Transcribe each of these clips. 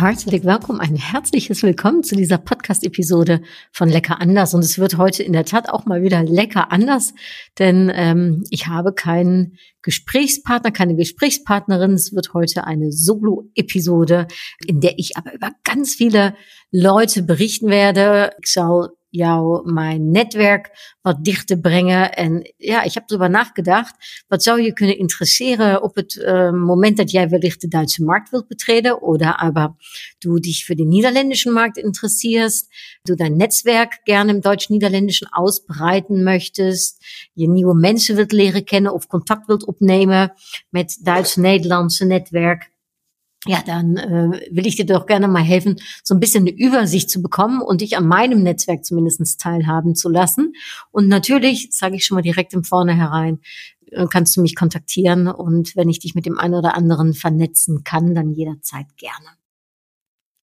Herzlich willkommen, ein herzliches Willkommen zu dieser Podcast-Episode von Lecker anders. Und es wird heute in der Tat auch mal wieder lecker anders, denn ähm, ich habe keinen Gesprächspartner, keine Gesprächspartnerin. Es wird heute eine Solo-Episode, in der ich aber über ganz viele Leute berichten werde. Ich soll jou mijn netwerk wat dichter brengen. En ja, ik heb erover nagedacht. Wat zou je kunnen interesseren op het uh, moment dat jij wellicht de Duitse markt wilt betreden oder aber du dich für den niederländischen Markt interessierst, du dein Netzwerk gerne im deutsch-niederländischen ausbreiten möchtest, je nieuwe mensen wilt leren kennen of contact wilt opnemen met Duits-Nederlandse Netwerk ja, dann äh, will ich dir doch gerne mal helfen, so ein bisschen eine Übersicht zu bekommen und dich an meinem Netzwerk zumindestens teilhaben zu lassen. Und natürlich, sage ich schon mal direkt im Vornherein, äh, kannst du mich kontaktieren und wenn ich dich mit dem einen oder anderen vernetzen kann, dann jederzeit gerne.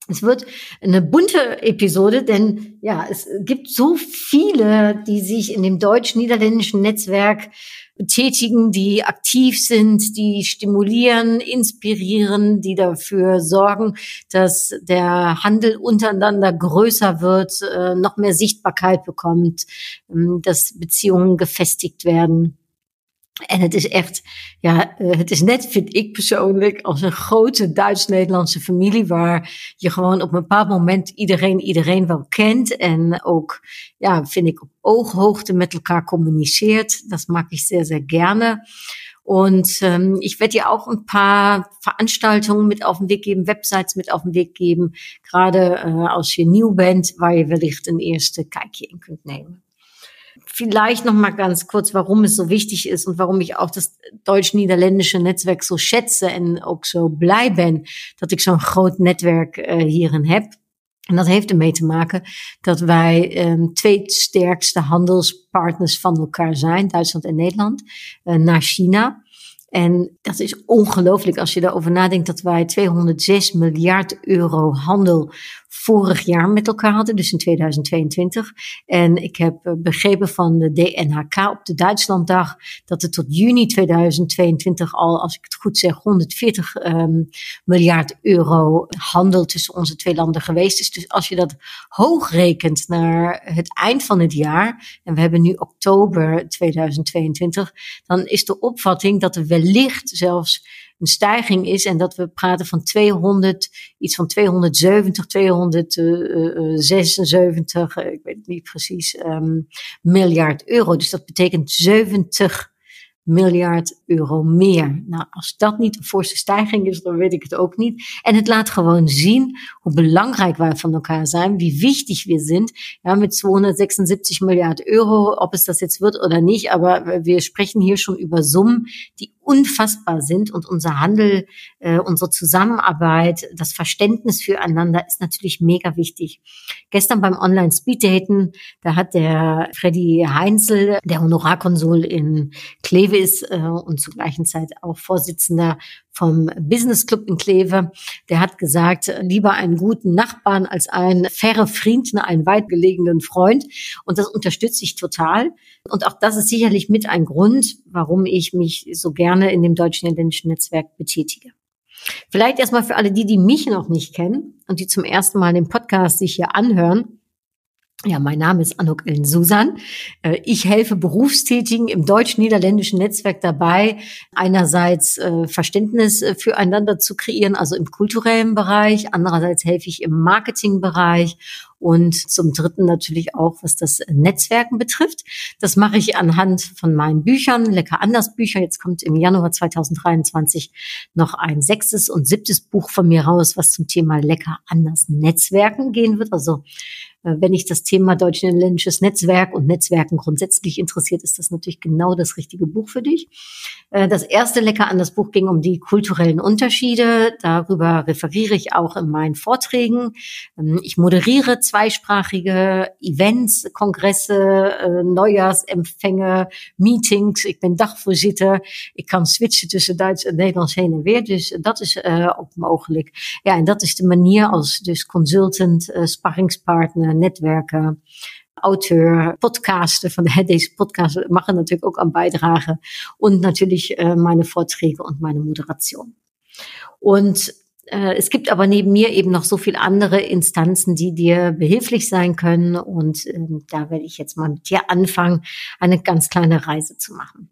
Es wird eine bunte Episode, denn ja, es gibt so viele, die sich in dem deutsch-niederländischen Netzwerk betätigen, die aktiv sind, die stimulieren, inspirieren, die dafür sorgen, dass der Handel untereinander größer wird, äh, noch mehr Sichtbarkeit bekommt, ähm, dass Beziehungen gefestigt werden. En het is echt, ja, uh, het is net, vind ik persoonlijk, als een grote Duits-Nederlandse familie, waar je gewoon op een bepaald moment iedereen iedereen wel kent en ook, ja, vind ik op ooghoogte met elkaar kommuniziert. Das mag ich sehr, sehr gerne. Und ähm, ich werde dir auch ein paar Veranstaltungen mit auf den Weg geben, Websites mit auf den Weg geben, gerade äh, als je nieuw bent, waar je wellicht een eerste kijkje in kunt nemen. Vielleicht noch mal ganz kurz, warum es so wichtig ist und warum ich auch das deutsch-niederländische Netzwerk so schätze en ook zo blij ben dat ik zo'n groot netwerk uh, hierin heb. En dat heeft ermee te maken dat wij um, twee sterkste handelspartners van elkaar zijn, Duitsland en Nederland, uh, naar China. En dat is ongelooflijk als je daarover nadenkt dat wij 206 miljard euro handel vorig jaar met elkaar hadden, dus in 2022. En ik heb eh, begrepen van de DNHK op de Duitslanddag dat het tot juni 2022 al, als ik het goed zeg, 140 um, ehm, miljard euro handel tussen onze twee landen geweest is. Dus als je dat hoog rekent naar het eind van het jaar, en we hebben nu oktober 2022, dan is de opvatting dat er wellicht zelfs een stijging is en dat we praten van 200, iets van 270, 276, ik weet het niet precies, um, miljard euro. Dus dat betekent 70 miljard euro meer. Nou, als dat niet een forse stijging is, dan weet ik het ook niet. En het laat gewoon zien hoe belangrijk wij van elkaar zijn, wie wichtig wir sind. Ja, mit 276 Milliarden Euro, ob es das jetzt wird oder nicht, aber wir sprechen hier schon über Summen, die unfassbar sind und unser Handel, äh, unsere Zusammenarbeit, das Verständnis füreinander ist natürlich mega wichtig. Gestern beim Online Speed Daten, da hat der Freddy Heinzel, der Honorarkonsul in Kleve ist äh, und zur gleichen Zeit auch Vorsitzender vom Business Club in Kleve, der hat gesagt, lieber einen guten Nachbarn als einen faire Freund, einen weit gelegenen Freund. Und das unterstütze ich total. Und auch das ist sicherlich mit ein Grund, warum ich mich so gerne in dem deutsch-niederländischen Netzwerk betätige. Vielleicht erstmal für alle die, die mich noch nicht kennen und die zum ersten Mal den Podcast sich hier anhören. Ja, mein Name ist Anuk Ellen Susan. Äh, ich helfe Berufstätigen im deutsch-niederländischen Netzwerk dabei, einerseits äh, Verständnis äh, füreinander zu kreieren, also im kulturellen Bereich, andererseits helfe ich im Marketingbereich und zum Dritten natürlich auch, was das Netzwerken betrifft. Das mache ich anhand von meinen Büchern, Lecker anders Bücher. Jetzt kommt im Januar 2023 noch ein sechstes und siebtes Buch von mir raus, was zum Thema Lecker anders Netzwerken gehen wird. Also wenn ich das Thema deutsch-niederländisches Netzwerk und Netzwerken grundsätzlich interessiert, ist das natürlich genau das richtige Buch für dich. Äh, das erste Lecker an das Buch ging um die kulturellen Unterschiede. Darüber referiere ich auch in meinen Vorträgen. Ähm, ich moderiere zweisprachige Events, Kongresse, äh, Neujahrsempfänge, Meetings. Ik ben dagvoorzitter. Ik kan switchen tussen Duits en Nederlands heen en weer. Dus dat is ook mogelijk. Ja, en dat is de manier als dus consultant, sparringspartner, netwerken, auteur, podcaster van de, deze podcast mag er natuurlijk ook aan bijdragen. Und natürlich äh, meine Vorträge und meine Moderation. Und äh, es gibt aber neben mir eben noch so viele andere Instanzen, die dir behilflich sein können. Und äh, da werde ich jetzt mal mit dir anfangen, eine ganz kleine Reise zu machen.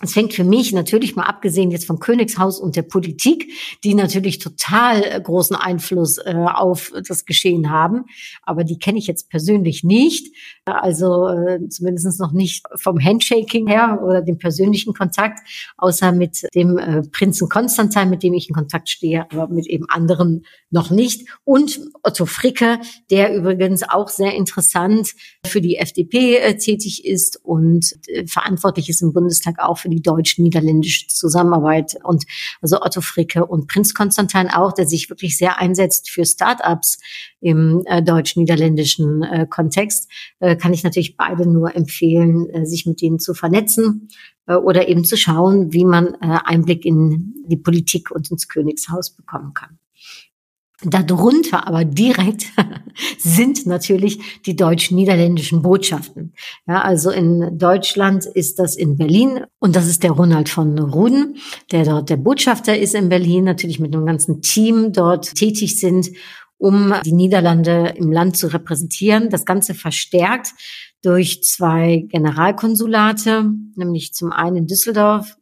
Es fängt für mich natürlich mal abgesehen jetzt vom Königshaus und der Politik, die natürlich total äh, großen Einfluss äh, auf das Geschehen haben, aber die kenne ich jetzt persönlich nicht, also äh, zumindest noch nicht vom Handshaking her oder dem persönlichen Kontakt, außer mit dem äh, Prinzen Konstantin, mit dem ich in Kontakt stehe, aber mit eben anderen noch nicht. Und Otto Fricke, der übrigens auch sehr interessant für die FDP äh, tätig ist und äh, verantwortlich ist im Bundestag auch für die deutsch-niederländische Zusammenarbeit. Und also Otto Fricke und Prinz Konstantin auch, der sich wirklich sehr einsetzt für Start-ups im äh, deutsch-niederländischen äh, Kontext, äh, kann ich natürlich beide nur empfehlen, äh, sich mit denen zu vernetzen äh, oder eben zu schauen, wie man äh, Einblick in die Politik und ins Königshaus bekommen kann. Darunter aber direkt sind natürlich die deutsch-niederländischen Botschaften. Ja, also in Deutschland ist das in Berlin und das ist der Ronald von Ruden, der dort der Botschafter ist in Berlin, natürlich mit einem ganzen Team dort tätig sind, um die Niederlande im Land zu repräsentieren. Das Ganze verstärkt durch zwei Generalkonsulate, nämlich zum einen in Düsseldorf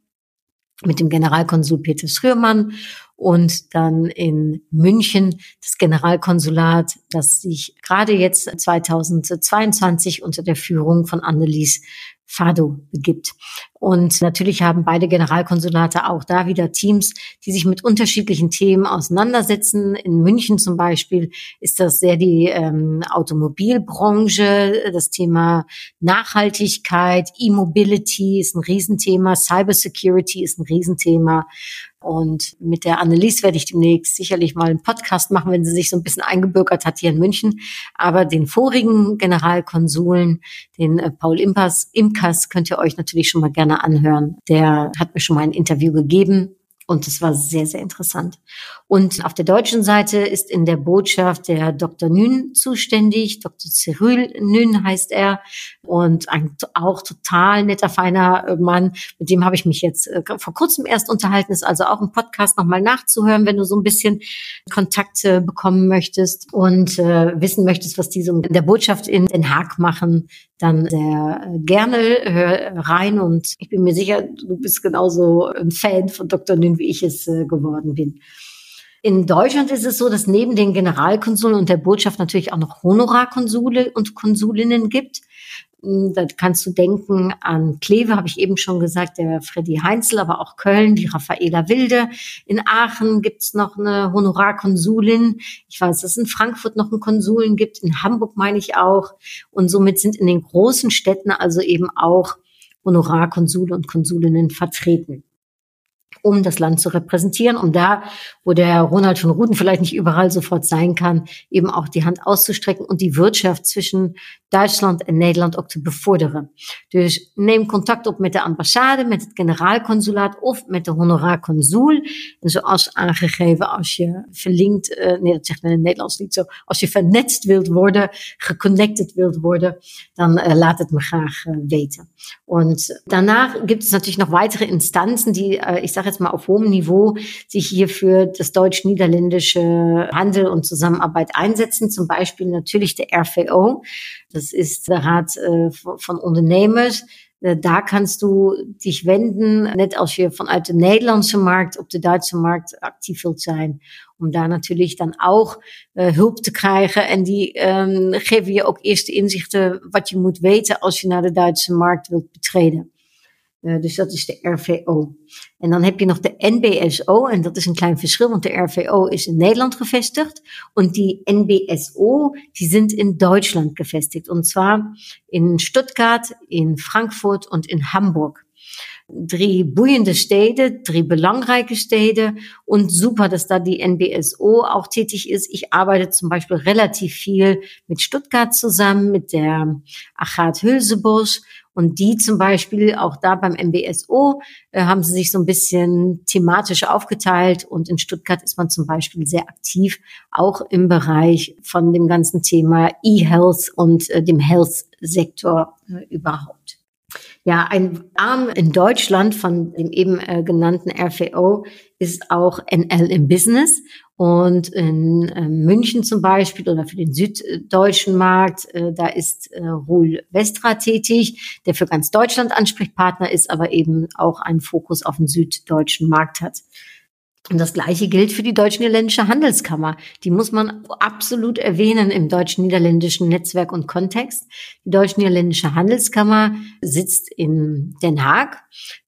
mit dem Generalkonsul Peter Schrömann und dann in München das Generalkonsulat, das sich gerade jetzt 2022 unter der Führung von Annelies Fado begibt. Und natürlich haben beide Generalkonsulate auch da wieder Teams, die sich mit unterschiedlichen Themen auseinandersetzen. In München zum Beispiel ist das sehr die ähm, Automobilbranche, das Thema Nachhaltigkeit, E-Mobility ist ein Riesenthema, Cybersecurity ist ein Riesenthema. Und mit der Annelies werde ich demnächst sicherlich mal einen Podcast machen, wenn sie sich so ein bisschen eingebürgert hat hier in München. Aber den vorigen Generalkonsuln, den äh, Paul Impas, Imkas, könnt ihr euch natürlich schon mal gerne anhören. Der hat mir schon mal ein Interview gegeben und es war sehr, sehr interessant. Und auf der deutschen Seite ist in der Botschaft der Dr. Nün zuständig. Dr. Cyril Nün heißt er. Und ein auch total netter, feiner äh, Mann. Mit dem habe ich mich jetzt äh, vor kurzem erst unterhalten. Ist also auch ein Podcast nochmal nachzuhören, wenn du so ein bisschen Kontakt bekommen möchtest und äh, wissen möchtest, was die so in der Botschaft in Den Haag machen. Dann sehr äh, gerne hör rein. Und ich bin mir sicher, du bist genauso ein Fan von Dr. Nün, wie ich es äh, geworden bin. In Deutschland ist es so, dass neben den Generalkonsuln und der Botschaft natürlich auch noch Honorarkonsule und Konsulinnen gibt. Hm, da kannst du denken an Kleve, habe ich eben schon gesagt, der Freddy Heinzel, aber auch Köln, die Raffaela Wilde. In Aachen gibt's noch eine Honorarkonsulin. Ich weiß, dass es in Frankfurt noch einen Konsulin gibt, in Hamburg meine ich auch. Und somit sind in den großen Städten also eben auch Honorarkonsule und Konsulinnen vertreten um das Land zu repräsentieren, um da, wo der Ronald von Ruden vielleicht nicht überall sofort sein kann, eben auch die Hand auszustrecken und die Wirtschaft zwischen Duitsland en Nederland ook te bevorderen. Dus neem contact op met de ambassade, met het generaalconsulaat of met de honorarconsul. En zoals aangegeven, als je verlinkt, uh, nee dat zegt men in het Nederlands niet zo, als je vernetst wilt worden, geconnected wilt worden, dan uh, laat het me graag uh, weten. Und danach gibt es natürlich noch weitere Instanzen, die, ich sage jetzt mal auf hohem Niveau, sich hier für das deutsch-niederländische Handel und Zusammenarbeit einsetzen. Zum Beispiel natürlich der RVO. Das ist der Rat äh, von Ondernemers. Äh, da kannst du dich wenden, net als je vanuit de Nederlandse markt op de Duitse markt actief wilt zijn. Om daar natuurlijk dan ook uh, hulp te krijgen. En die um, geven je ook eerste inzichten wat je moet weten als je naar de Duitse markt wilt betreden. Uh, dus dat is de RVO. En dan heb je nog de NBSO, en dat is een klein verschil, want de RVO is in Nederland gevestigd und die NBSO, die sind in Deutschland gevestigd. Und zwar in Stuttgart, in Frankfurt und in Hamburg. drie boeiende steden, drie belangrijke steden und super, dass da die NBSO auch tätig ist. Ich arbeite zum Beispiel relativ viel mit Stuttgart zusammen, mit der Achat Hülsebos und die zum Beispiel auch da beim MBSO äh, haben sie sich so ein bisschen thematisch aufgeteilt und in Stuttgart ist man zum Beispiel sehr aktiv, auch im Bereich von dem ganzen Thema E-Health und äh, dem Health-Sektor äh, überhaupt. Ja, ein Arm in Deutschland von dem eben äh, genannten RVO ist auch NL im Business. Und in äh, München zum Beispiel oder für den süddeutschen Markt, äh, da ist äh, Ruhl Westra tätig, der für ganz Deutschland Ansprechpartner ist, aber eben auch einen Fokus auf den süddeutschen Markt hat. Und das Gleiche gilt für die Deutsch-Niederländische Handelskammer. Die muss man absolut erwähnen im deutsch-niederländischen Netzwerk und Kontext. Die Deutsch-Niederländische Handelskammer sitzt in Den Haag.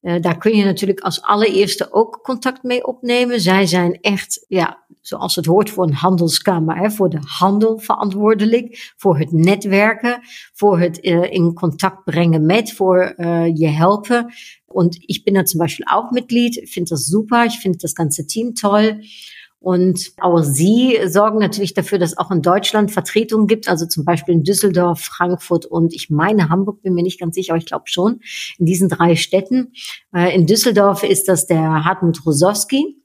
Uh, daar kun je natuurlijk als allereerste ook contact mee opnemen. Zij zijn echt, ja, zoals het hoort voor een handelskamer, hè, voor de handel verantwoordelijk, voor het netwerken, voor het uh, in contact brengen met, voor uh, je helpen. Und ich bin da zum Beispiel auch Mitglied, finde das super, ich finde das ganze Team toll. Und auch Sie sorgen natürlich dafür, dass auch in Deutschland Vertretungen gibt, also zum Beispiel in Düsseldorf, Frankfurt und ich meine Hamburg, bin mir nicht ganz sicher, aber ich glaube schon, in diesen drei Städten. Äh, in Düsseldorf ist das der Hartmut Rosowski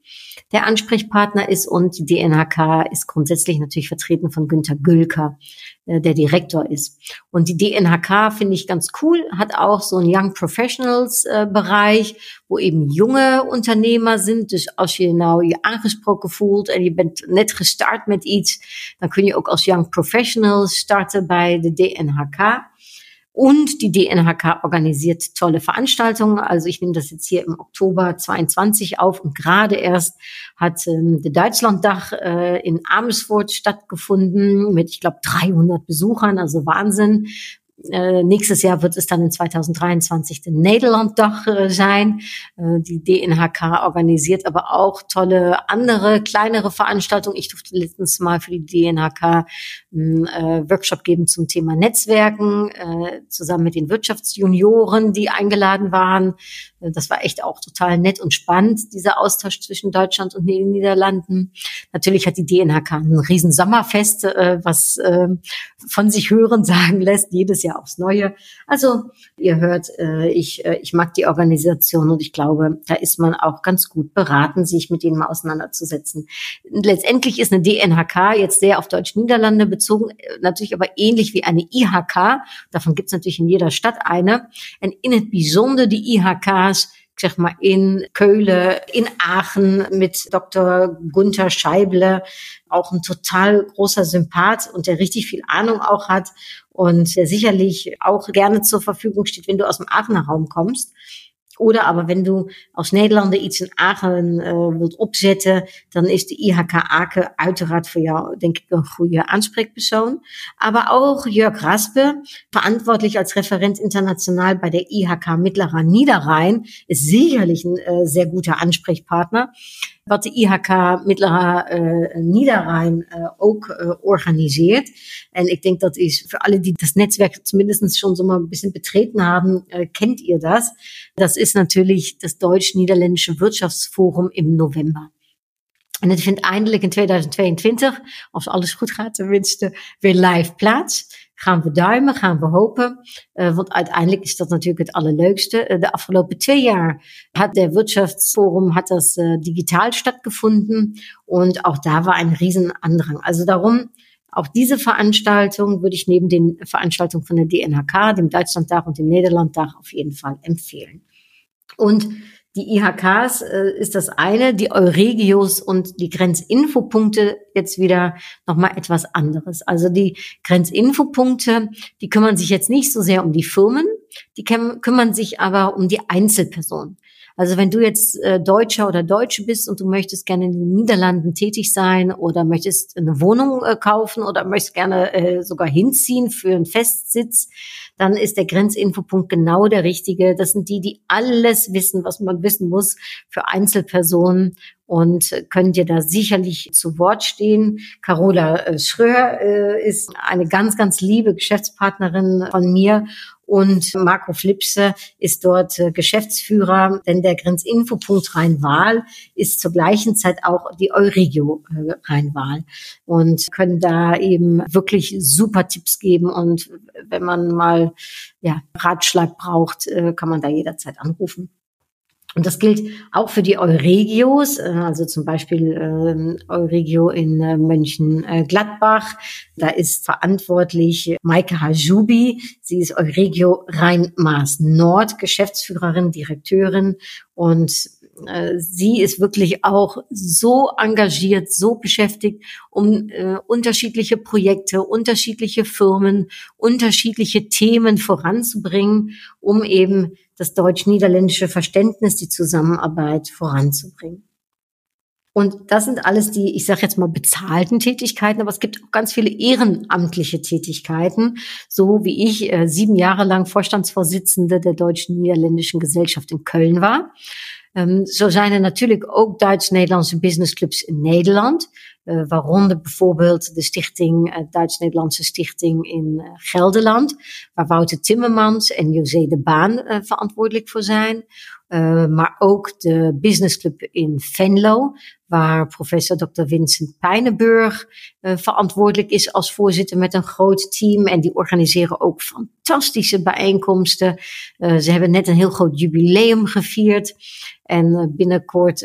der Ansprechpartner ist und die DNHK ist grundsätzlich natürlich vertreten von Günter Gülker, äh, der Direktor ist. Und die DNHK finde ich ganz cool, hat auch so einen Young Professionals äh, Bereich, wo eben junge Ondernemer sind. Dus als je nou je aangesproken voelt en je bent net gestart met iets, dan kun je ook als Young Professional starten bij de DNHK. Und die DNHK organisiert tolle Veranstaltungen. Also ich nehme das jetzt hier im Oktober 22 auf und gerade erst hat ähm, der Deutschlanddach äh, in Amersfoort stattgefunden mit, ich glaube, 300 Besuchern, also Wahnsinn. Äh, nächstes Jahr wird es dann in 2023 der Nederlanddach äh, sein. Äh, die DNHK organisiert aber auch tolle andere, kleinere Veranstaltungen. Ich durfte letztens mal für die DNHK einen äh, Workshop geben zum Thema Netzwerken, äh, zusammen mit den Wirtschaftsjunioren, die eingeladen waren. Äh, das war echt auch total nett und spannend, dieser Austausch zwischen Deutschland und den Niederlanden. Natürlich hat die DNHK ein riesen Sommerfest, äh, was äh, von sich hören sagen lässt, jedes Jahr Aufs Neue. Also ihr hört, äh, ich, äh, ich mag die Organisation und ich glaube, da ist man auch ganz gut beraten, sich mit denen mal auseinanderzusetzen. Letztendlich ist eine DNHK jetzt sehr auf Deutsch-Niederlande bezogen, äh, natürlich aber ähnlich wie eine IHK. Davon gibt es natürlich in jeder Stadt eine. En in het die IHK's zeg maar in Keulen, in Aachen mit Dr. Gunther Scheible, auch ein total großer Sympath und der richtig viel Ahnung auch hat und der sicherlich auch gerne zur Verfügung steht, wenn du aus dem Aachener Raum kommst. Oder aber wenn du aus Nederlanden iets in Aachen uh, wilt opzetten, dan is de IHK Aken uiteraard voor jou, denk ik, een goede Ansprechperson. Aber auch Jörg Raspe, verantwortlich als Referent international bei der IHK Mittlerer Niederrhein, ist sicherlich ein uh, sehr guter Ansprechpartner. Wat de IHK Middelhaar uh, Niederrhein uh, ook uh, organisiert. En ik denk dat is für alle, die das Netzwerk zumindest schon so mal ein bisschen betreten haben, äh, kennt ihr das. Das ist natürlich das Deutsch-Niederländische Wirtschaftsforum im November. En het vindt eindelijk in 2022, als alles goed gaat tenminste, weer live plaats. Gaan we duimen, gaan we hopen. Uh, want uiteindelijk is dat natuurlijk het allerleukste. Uh, de afgelopen twee jaar hat der Wirtschaftsforum hat das uh, digital stattgefunden und auch da war ein riesen Andrang. Also darum auch diese Veranstaltung würde ich neben den Veranstaltungen von der DNHK, dem Deutschlanddach und dem Nederlanddach auf jeden Fall empfehlen. Und die IHKs äh, ist das eine, die Euregios und die Grenzinfopunkte jetzt wieder nochmal etwas anderes. Also die Grenzinfopunkte, die kümmern sich jetzt nicht so sehr um die Firmen, die kümmern sich aber um die Einzelpersonen. Also wenn du jetzt äh, Deutscher oder Deutsche bist und du möchtest gerne in den Niederlanden tätig sein oder möchtest eine Wohnung äh, kaufen oder möchtest gerne äh, sogar hinziehen für einen Festsitz, dann ist der Grenzinfopunkt genau der richtige. Das sind die, die alles wissen, was man wissen muss für Einzelpersonen und können dir da sicherlich zu Wort stehen. Carola äh, Schröer äh, ist eine ganz, ganz liebe Geschäftspartnerin von mir und Marco Flipse ist dort äh, Geschäftsführer, denn der Grenzinfopunkt Rhein-Waal ist zur gleichen Zeit auch die Euregio äh, Rhein-Waal und können da eben wirklich super Tipps geben und wenn man mal ja, Ratschlag braucht, äh, kann man da jederzeit anrufen. Und das gilt auch für die Euregios, äh, also zum Beispiel äh, Euregio in äh, Mönchengladbach. Da ist verantwortlich Maike Hajubi. Sie ist Euregio Rhein-Maas Nord, Geschäftsführerin, Direkteurin und äh, sie ist wirklich auch so engagiert, so beschäftigt, um äh, unterschiedliche Projekte, unterschiedliche Firmen, unterschiedliche Themen voranzubringen, um eben das deutsch-niederländische Verständnis, die Zusammenarbeit voranzubringen. Und das sind alles die, ich sage jetzt mal, bezahlten Tätigkeiten, aber es gibt auch ganz viele ehrenamtliche Tätigkeiten, so wie ich äh, sieben Jahre lang Vorstandsvorsitzende der Deutsch-Niederländischen Gesellschaft in Köln war. Um, zo zijn er natuurlijk ook Duits-Nederlandse businessclubs in Nederland. Uh, waaronder bijvoorbeeld de stichting, uh, Duits-Nederlandse Stichting in uh, Gelderland, waar Wouter Timmermans en José de Baan verantwoordelijk voor zijn. maar ook de businessclub in Venlo, waar professor Dr. Vincent Pijnenburg verantwoordelijk is als voorzitter met een groot team. En die organiseren ook fantastische bijeenkomsten. ze hebben net een heel groot jubileum gevierd. En eh, binnenkort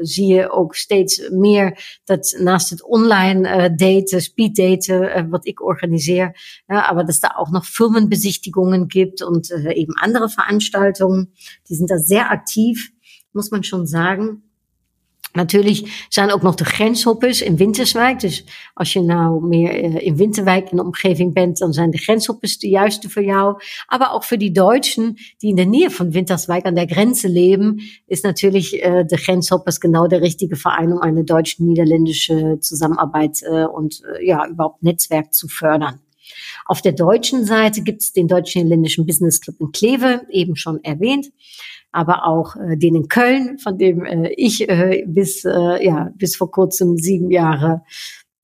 zie je ook steeds meer dat naast het online daten, speed daten, wat ik organiseer, ja, aber dass da auch noch Firmenbesichtigungen gibt und eben andere Veranstaltungen. Die sind da sehr aktiv, muss man schon sagen. Natuurlijk zijn ook nog de grenshoppers in Winterswijk. Dus als je nou meer uh, in Winterwijk in de omgeving bent, dan zijn de grenshoppers de juiste voor jou. Aber auch für die Deutschen, die in der Nähe von Winterswijk an der Grenze leben, ist natürlich uh, de Grenshoppers genau der richtige Verein, um eine deutsch-niederländische Zusammenarbeit uh, und ja, überhaupt Netzwerk zu fördern. Auf der deutschen Seite gibt es den Deutsch-Niederländischen Business Club in Kleve, eben schon erwähnt aber auch äh, den in Köln, von dem äh, ich äh, bis, äh, ja, bis vor kurzem sieben Jahre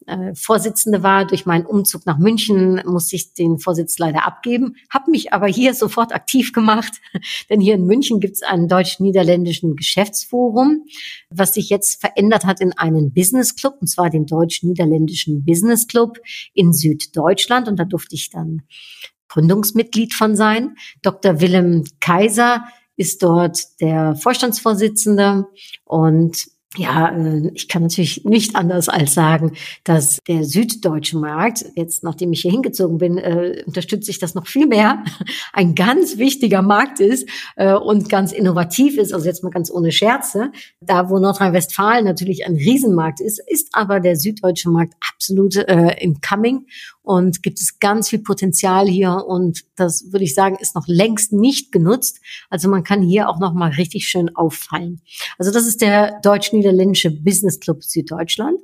äh, Vorsitzende war. Durch meinen Umzug nach München musste ich den Vorsitz leider abgeben, habe mich aber hier sofort aktiv gemacht, denn hier in München gibt es einen deutsch-niederländischen Geschäftsforum, was sich jetzt verändert hat in einen Business Club, und zwar den deutsch-niederländischen Business Club in Süddeutschland. Und da durfte ich dann Gründungsmitglied von sein. Dr. Willem Kaiser ist dort der Vorstandsvorsitzende und ja, äh, ich kann natürlich nicht anders als sagen, dass der süddeutsche Markt, jetzt nachdem ich hier hingezogen bin, äh, unterstütze ich das noch viel mehr, ein ganz wichtiger Markt ist äh, und ganz innovativ ist, also jetzt mal ganz ohne Scherze. Da, wo Nordrhein-Westfalen natürlich ein Riesenmarkt ist, ist aber der süddeutsche Markt absolut äh, im Coming und gibt es ganz viel Potenzial hier und das würde ich sagen, ist noch längst nicht genutzt. Also man kann hier auch noch mal richtig schön auffallen. Also das ist der deutsch-niederländische Business Club Süddeutschland.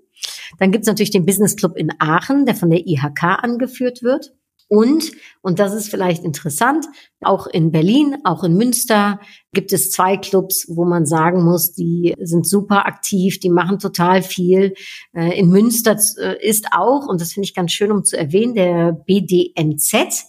Dann gibt es natürlich den Business Club in Aachen, der von der IHK angeführt wird. Und, und das ist vielleicht interessant, auch in Berlin, auch in Münster gibt es zwei Clubs, wo man sagen muss, die sind super aktiv, die machen total viel. Äh, in Münster äh, ist auch, und das finde ich ganz schön, um zu erwähnen, der BDNZ.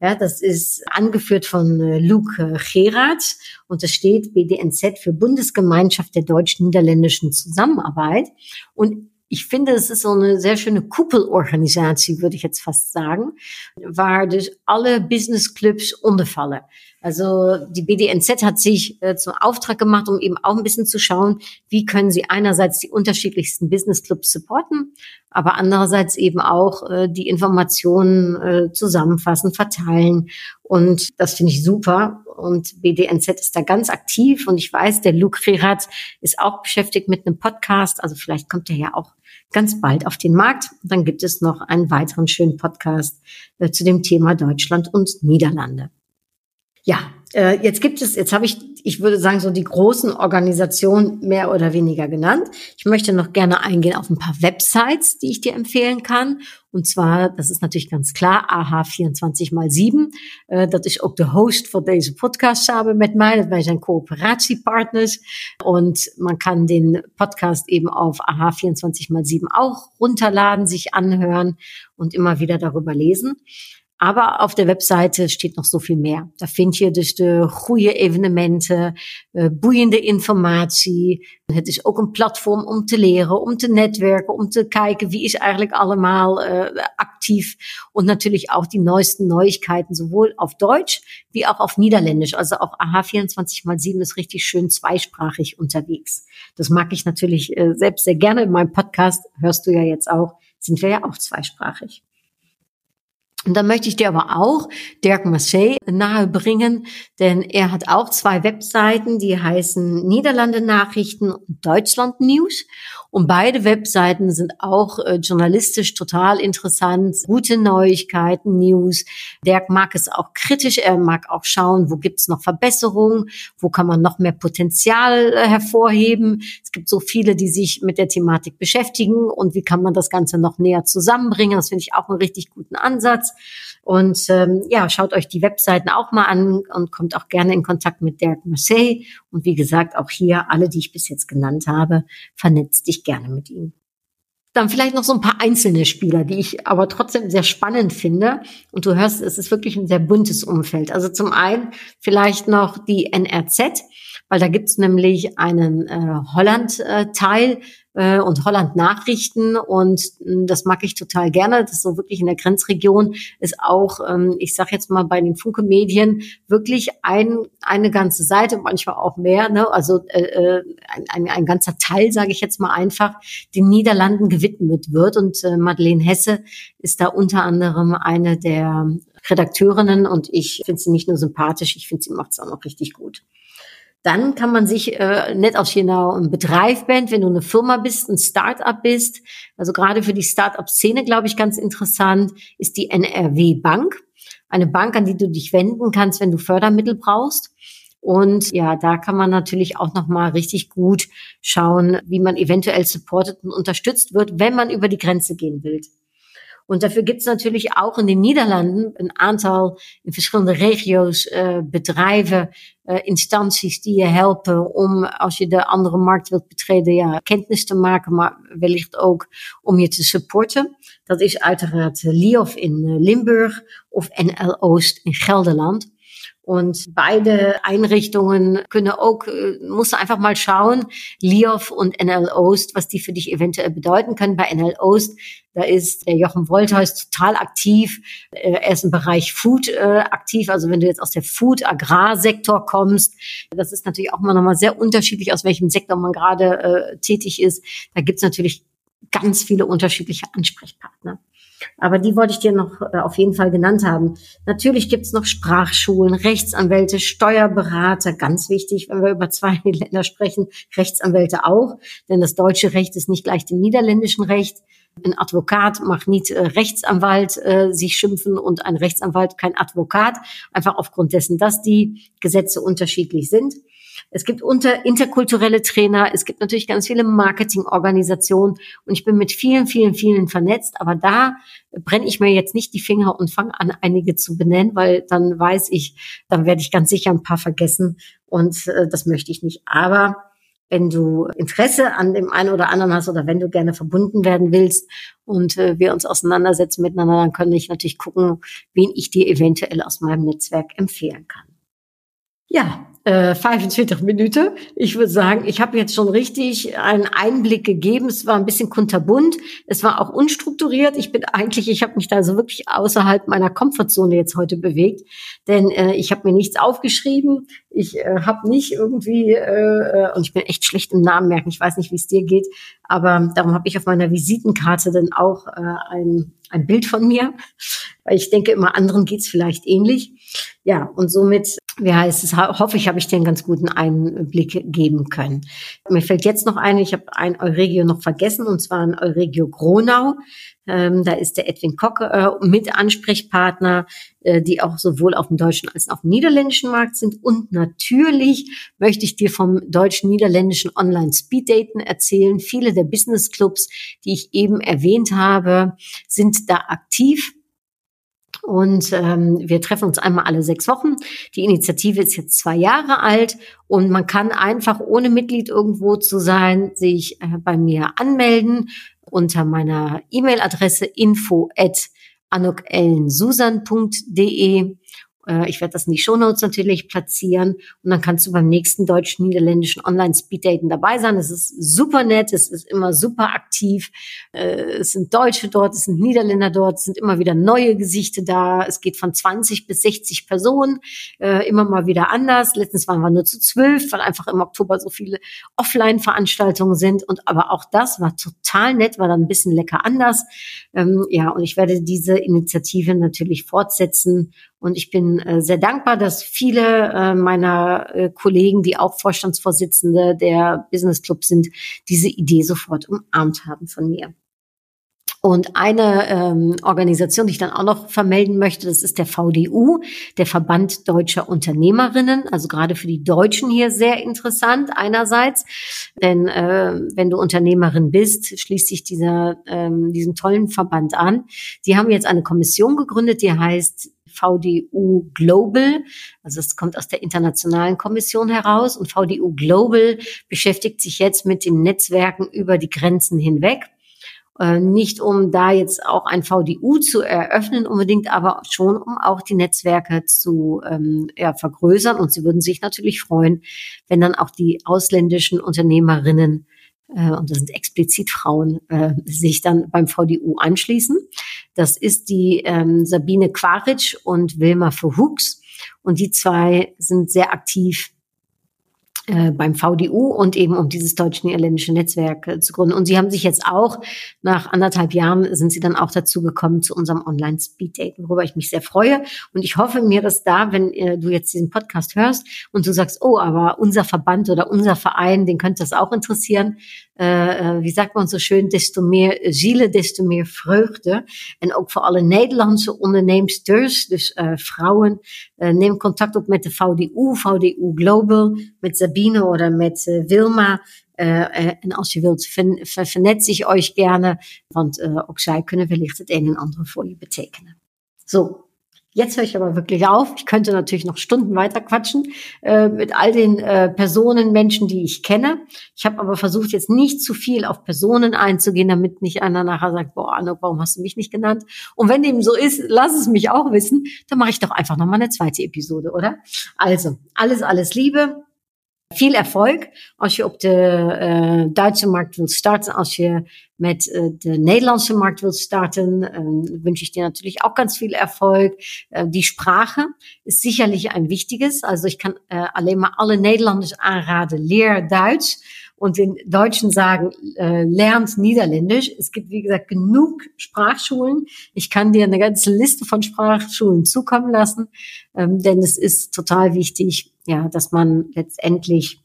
Ja, das ist angeführt von äh, Luke Gerard und es steht BDNZ für Bundesgemeinschaft der deutsch-niederländischen Zusammenarbeit. Und ich finde, es ist so eine sehr schöne Kuppelorganisatie, würde ich jetzt fast sagen, waar dus alle Business Clubs unterfallen. Also die BDNZ hat sich äh, zum Auftrag gemacht, um eben auch ein bisschen zu schauen, wie können sie einerseits die unterschiedlichsten Business Clubs supporten, aber andererseits eben auch äh, die Informationen äh, zusammenfassen, verteilen. Und das finde ich super. Und BDNZ ist da ganz aktiv. Und ich weiß, der Luke Rirat ist auch beschäftigt mit einem Podcast. Also vielleicht kommt er ja auch ganz bald auf den Markt. Dann gibt es noch einen weiteren schönen Podcast äh, zu dem Thema Deutschland und Niederlande. Ja, äh, jetzt gibt es, jetzt habe ich, ich würde sagen, so die großen Organisationen mehr oder weniger genannt. Ich möchte noch gerne eingehen auf ein paar Websites, die ich dir empfehlen kann. Und zwar, das ist natürlich ganz klar, AH24 mal 7. Uh, dat is ook de host voor deze podcast samen met mij. Wij zijn coöperatiepartners. Und man kann den Podcast eben auf AH24 mal 7 auch runterladen, sich anhören und immer wieder darüber lesen. Aber auf der Webseite steht nog zoveel meer. Daar vind je dus de goede evenementen, uh, boeiende informatie. Het is ook een platform om te leren, om te netwerken, om te kijken wie is eigenlijk allemaal uh, aktiv. Und natürlich auch die neuesten Neuigkeiten, sowohl auf Deutsch wie auch auf Niederländisch. Also auch AH24 mal 7 ist richtig schön zweisprachig unterwegs. Das mag ich natürlich uh, selbst sehr gerne. In meinem Podcast hörst du ja jetzt auch, sind wir ja auch zweisprachig. Und dann möchte ich dir aber auch Dirk Marseille nahebringen, denn er hat auch zwei Webseiten, die heißen Niederlande Nachrichten und Deutschland News. Und beide Webseiten sind auch äh, journalistisch total interessant, gute Neuigkeiten, News. Dirk mag es auch kritisch, er mag auch schauen, wo gibt's noch Verbesserungen, wo kann man noch mehr Potenzial äh, hervorheben. Es gibt so viele, die sich mit der Thematik beschäftigen und wie kann man das Ganze noch näher zusammenbringen. Das finde ich auch einen richtig guten Ansatz. Und ähm, ja, schaut euch die Webseiten auch mal an und kommt auch gerne in Kontakt mit Derek Marseille. Und wie gesagt, auch hier alle, die ich bis jetzt genannt habe, vernetzt dich gerne mit ihm. Dann vielleicht noch so ein paar einzelne Spieler, die ich aber trotzdem sehr spannend finde. Und du hörst, es ist wirklich ein sehr buntes Umfeld. Also zum einen vielleicht noch die NRZ, weil da gibt's nämlich einen äh, Holland-Teil, äh, äh, und Holland Nachrichten und äh, das mag ich total gerne. Das ist so wirklich in der Grenzregion ist auch, ähm, ich sage jetzt mal bei den Funke Medien wirklich ein, eine ganze Seite, manchmal auch mehr, ne? also äh, äh ein, ein, ein ganzer Teil, sage ich jetzt mal einfach, den Niederlanden gewidmet wird und äh, Madeleine Hesse ist da unter anderem eine der Redakteurinnen und ich finde sie nicht nur sympathisch, ich finde sie macht es auch noch richtig gut. Dann kann man sich äh, net als je nou een bedrijf bent, wenn du eine Firma bist, ein Start-up bist, also gerade für die Start-up-Szene, glaube ich, ganz interessant, ist die NRW Bank. Eine Bank, an die du dich wenden kannst, wenn du Fördermittel brauchst. Und ja, da kann man natürlich auch nochmal richtig gut schauen, wie man eventuell supportet und unterstützt wird, wenn man über die Grenze gehen will. Und dafür gibt es natürlich auch in den Niederlanden een aantal in verschillende regio's uh, bedrijven, uh, instanties die je helpen om als je de andere markt wilt betreden, ja, kennis te maken, maar wellicht ook om je te supporten. Dat is uiteraard LIOF in eh, Limburg of NL Oost in Gelderland. Und beide Einrichtungen können auch, äh, musst du einfach mal schauen, LIOF und NL Ost, was die für dich eventuell bedeuten können. Bei NL Ost, da ist der Jochen Wolthaus total aktiv. Äh, er ist im Bereich Food äh, aktiv. Also wenn du jetzt aus der Food-Agrarsektor kommst, das ist natürlich auch mal nochmal sehr unterschiedlich, aus welchem Sektor man gerade äh, tätig ist. Da gibt's natürlich ganz viele unterschiedliche Ansprechpartner. Aber die wollte ich dir noch äh, auf jeden Fall genannt haben. Natürlich gibt's noch Sprachschulen, Rechtsanwälte, Steuerberater, ganz wichtig, wenn wir über zwei Länder sprechen, Rechtsanwälte auch, denn das deutsche Recht ist nicht gleich dem niederländischen Recht. Ein Advokat macht nicht äh, Rechtsanwalt äh, sich schimpfen und ein Rechtsanwalt kein Advokat, einfach aufgrund dessen, dass die Gesetze unterschiedlich sind. Es gibt unter interkulturelle Trainer, es gibt natürlich ganz viele Marketingorganisationen und ich bin mit vielen, vielen, vielen vernetzt, aber da brenne ich mir jetzt nicht die Finger und fange an, einige zu benennen, weil dann weiß ich, dann werde ich ganz sicher ein paar vergessen und äh, das möchte ich nicht. Aber wenn du Interesse an dem einen oder anderen hast oder wenn du gerne verbunden werden willst und äh, wir uns auseinandersetzen miteinander, dann kann ich natürlich gucken, wen ich dir eventuell aus meinem Netzwerk empfehlen kann. Ja, äh, 25 Minuten. Ich würde sagen, ich habe jetzt schon richtig einen Einblick gegeben. Es war ein bisschen kunterbunt. Es war auch unstrukturiert. Ich bin eigentlich, ich habe mich da so wirklich außerhalb meiner Komfortzone jetzt heute bewegt, denn äh, ich habe mir nichts aufgeschrieben. Ich äh, habe nicht irgendwie äh, und ich bin echt schlecht im Namen merken. Ich weiß nicht, wie es dir geht, aber darum habe ich auf meiner Visitenkarte dann auch äh, ein ein Bild von mir, weil ich denke, immer anderen geht's vielleicht ähnlich. Ja, und somit wie heißt es, hoffe ich, habe ich dir einen ganz guten Einblick geben können. Mir fällt jetzt noch ein, ich habe ein Euregio noch vergessen, und zwar ein Euregio Gronau. Ähm, da ist der Edwin Kocke äh, mit Ansprechpartner, äh, die auch sowohl auf dem deutschen als auch auf dem niederländischen Markt sind. Und natürlich möchte ich dir vom deutschen-niederländischen Online-Speeddaten erzählen. Viele der Business Clubs, die ich eben erwähnt habe, sind da aktiv. Und ähm, wir treffen uns einmal alle sechs Wochen. Die Initiative ist jetzt zwei Jahre alt und man kann einfach ohne Mitglied irgendwo zu sein, sich äh, bei mir anmelden unter meiner E-Mail-Adresse info at anokellensusan.de ich werde das in die Shownotes natürlich platzieren und dann kannst du beim nächsten deutsch-niederländischen Online-Speed-Daten dabei sein. Es ist super nett, es ist immer super aktiv. Äh, es sind Deutsche dort, es sind Niederländer dort, es sind immer wieder neue Gesichter da. Es geht von 20 bis 60 Personen, äh, immer mal wieder anders. Letztens waren wir nur zu zwölf, weil einfach im Oktober so viele Offline-Veranstaltungen sind. Und aber auch das war total nett, war dann ein bisschen lecker anders. Ähm, ja, und ich werde diese Initiative natürlich fortsetzen und ich bin äh, sehr dankbar, dass viele äh, meiner äh, Kollegen, die auch Vorstandsvorsitzende der Business Club sind, diese Idee sofort umarmt haben von mir. Und eine ähm, Organisation, die ich dann auch noch vermelden möchte, das ist der VDU, der Verband Deutscher Unternehmerinnen. Also gerade für die Deutschen hier sehr interessant einerseits, denn äh, wenn du Unternehmerin bist, schließt sich dieser ähm, diesem tollen Verband an. Sie haben jetzt eine Kommission gegründet, die heißt VDU Global. Also es kommt aus der internationalen Kommission heraus und VDU Global beschäftigt sich jetzt mit den Netzwerken über die Grenzen hinweg. Äh, nicht um da jetzt auch ein VDU zu eröffnen unbedingt, aber schon um auch die Netzwerke zu ähm, ja, vergrößern. Und sie würden sich natürlich freuen, wenn dann auch die ausländischen Unternehmerinnen äh, und das sind explizit Frauen, äh, sich dann beim VDU anschließen. Das ist die ähm, Sabine Quaritsch und Wilma Verhoogs. Und die zwei sind sehr aktiv beim VDU und eben um dieses deutsch-niederländische Netzwerk äh, zu gründen. Und sie haben sich jetzt auch, nach anderthalb Jahren, sind sie dann auch dazu gekommen zu unserem Online-Speed-Date, worüber ich mich sehr freue. Und ich hoffe mir, dass da, wenn äh, du jetzt diesen Podcast hörst und du sagst, oh, aber unser Verband oder unser Verein, den könnte das auch interessieren, äh, äh, wie sagt man so schön, desto meer zielen, desto meer vreugde. En ook voor alle Nederlandse onderneemsters, dus uh, vrouwen, neem contact op met de VDU, VDU Global, met Sabine oder met Wilma. en als je wilt, vernet zich euch gerne, want ook zij kunnen wellicht het een en ander voor je betekenen. Zo, Jetzt höre ich aber wirklich auf. Ich könnte natürlich noch Stunden weiter quatschen äh, mit all den äh, Personen, Menschen, die ich kenne. Ich habe aber versucht, jetzt nicht zu viel auf Personen einzugehen, damit nicht einer nachher sagt, boah, Anno, warum hast du mich nicht genannt? Und wenn dem so ist, lass es mich auch wissen. Dann mache ich doch einfach noch mal eine zweite Episode, oder? Also, alles, alles Liebe. Veel erfolg als je op de uh, Duitse markt wilt starten, als je met uh, de Nederlandse markt wilt starten, uh, wünsche ich dir natürlich auch ganz viel Erfolg. die Sprache ist sicherlich ein wichtiges. Also ich kann alleen maar alle Nederlanders aanraden, leer Duits und den Deutschen sagen, äh, lernt Niederländisch. Es gibt, wie gesagt, genug Sprachschulen. Ich kann dir eine ganze Liste von Sprachschulen zukommen lassen, ähm, denn es ist total wichtig, ja, dass man letztendlich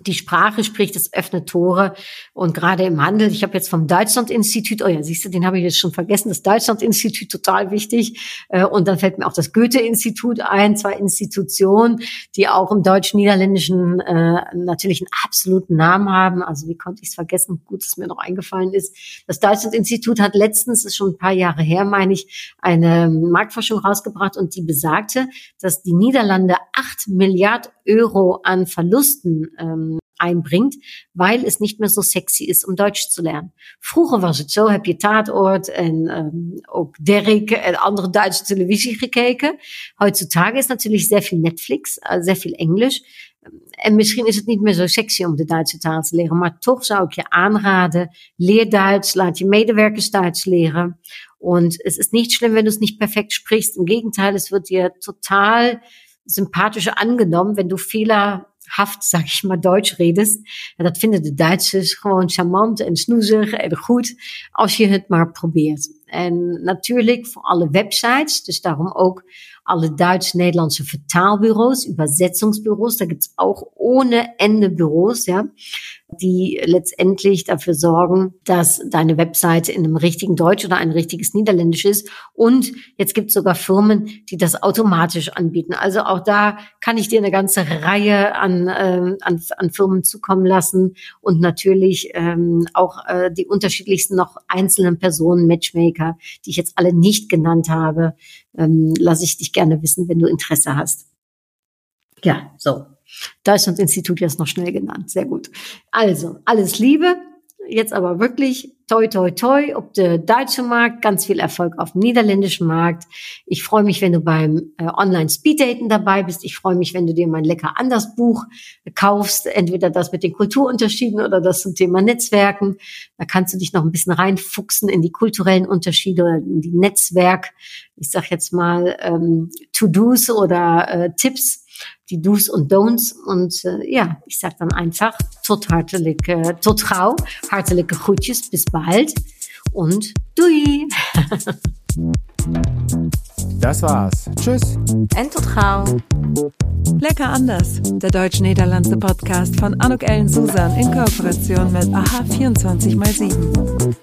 die Sprache spricht, das öffnet Tore. Und gerade im Handel, ich habe jetzt vom Deutschland-Institut, oh ja, siehst du, den habe ich jetzt schon vergessen, das Deutschland-Institut total wichtig. Äh, und dann fällt mir auch das Goethe-Institut ein, zwei Institutionen, die auch im deutsch-niederländischen äh, natürlich einen absoluten Namen haben. Also wie konnte ich es vergessen? Gut, dass mir noch eingefallen ist. Das Deutschland-Institut hat letztens, ist schon ein paar Jahre her, meine ich, eine Marktforschung rausgebracht und die besagte, dass die Niederlande acht Milliarden Euro an Verlusten ähm, einbringt, weil es nicht mehr so sexy ist, um Deutsch zu lernen. Vroeger was het zo, heb je Tatort en um, ook Derrick en andere Duitse televisie gekeken. Heutzutage is natuurlijk sehr viel Netflix, uh, sehr viel Englisch. En misschien is het niet meer zo sexy om de Duitse taal te leren, maar toch zou ik je aanraden, leer Duits, laat je medewerkers Duits leren. Und es ist nicht schlimm, wenn du es nicht perfekt sprichst. Im Gegenteil, es wird dir total sympathisch angenommen, wenn du fehlerhaft, sag ich mal, Deutsch redest. Dat vinden de Duitsers gewoon charmant en snoezig en goed als je het maar probeert. En natuurlijk voor alle websites, dus daarom ook alle deutsch-nederlandse Vertaalbureaus, Übersetzungsbüros, da gibt's auch ohne Ende Büros, ja, die letztendlich dafür sorgen, dass deine Webseite in einem richtigen Deutsch oder ein richtiges Niederländisch ist. Und jetzt gibt's sogar Firmen, die das automatisch anbieten. Also auch da kann ich dir eine ganze Reihe an, äh, an, an Firmen zukommen lassen und natürlich ähm, auch äh, die unterschiedlichsten noch einzelnen Personen, Matchmaker, die ich jetzt alle nicht genannt habe, ähm, lasse ich dich gerne wissen, wenn du Interesse hast. Ja, so. Deutschlandinstitut jetzt noch schnell genannt. Sehr gut. Also, alles Liebe. Jetzt aber wirklich toi, toi, toi, ob der deutsche Markt, ganz viel Erfolg auf dem niederländischen Markt. Ich freue mich, wenn du beim äh, Online-Speeddaten dabei bist. Ich freue mich, wenn du dir mein Lecker anders Buch kaufst. Entweder das mit den Kulturunterschieden oder das zum Thema Netzwerken. Da kannst du dich noch ein bisschen reinfuchsen in die kulturellen Unterschiede oder in die Netzwerk, ich sag jetzt mal, ähm, To-Dos oder äh, Tipps die Do's und Don'ts. Und äh, ja, ich sag dann einfach tot hartelijk, äh, tot gauw, hartelijke groetjes, bis bald und doei. Das war's. Tschüss. En tot gauw. Lecker anders, der deutsch-niederlandse Podcast von Anuk Ellen Susan in Kooperation mit AHA 24x7.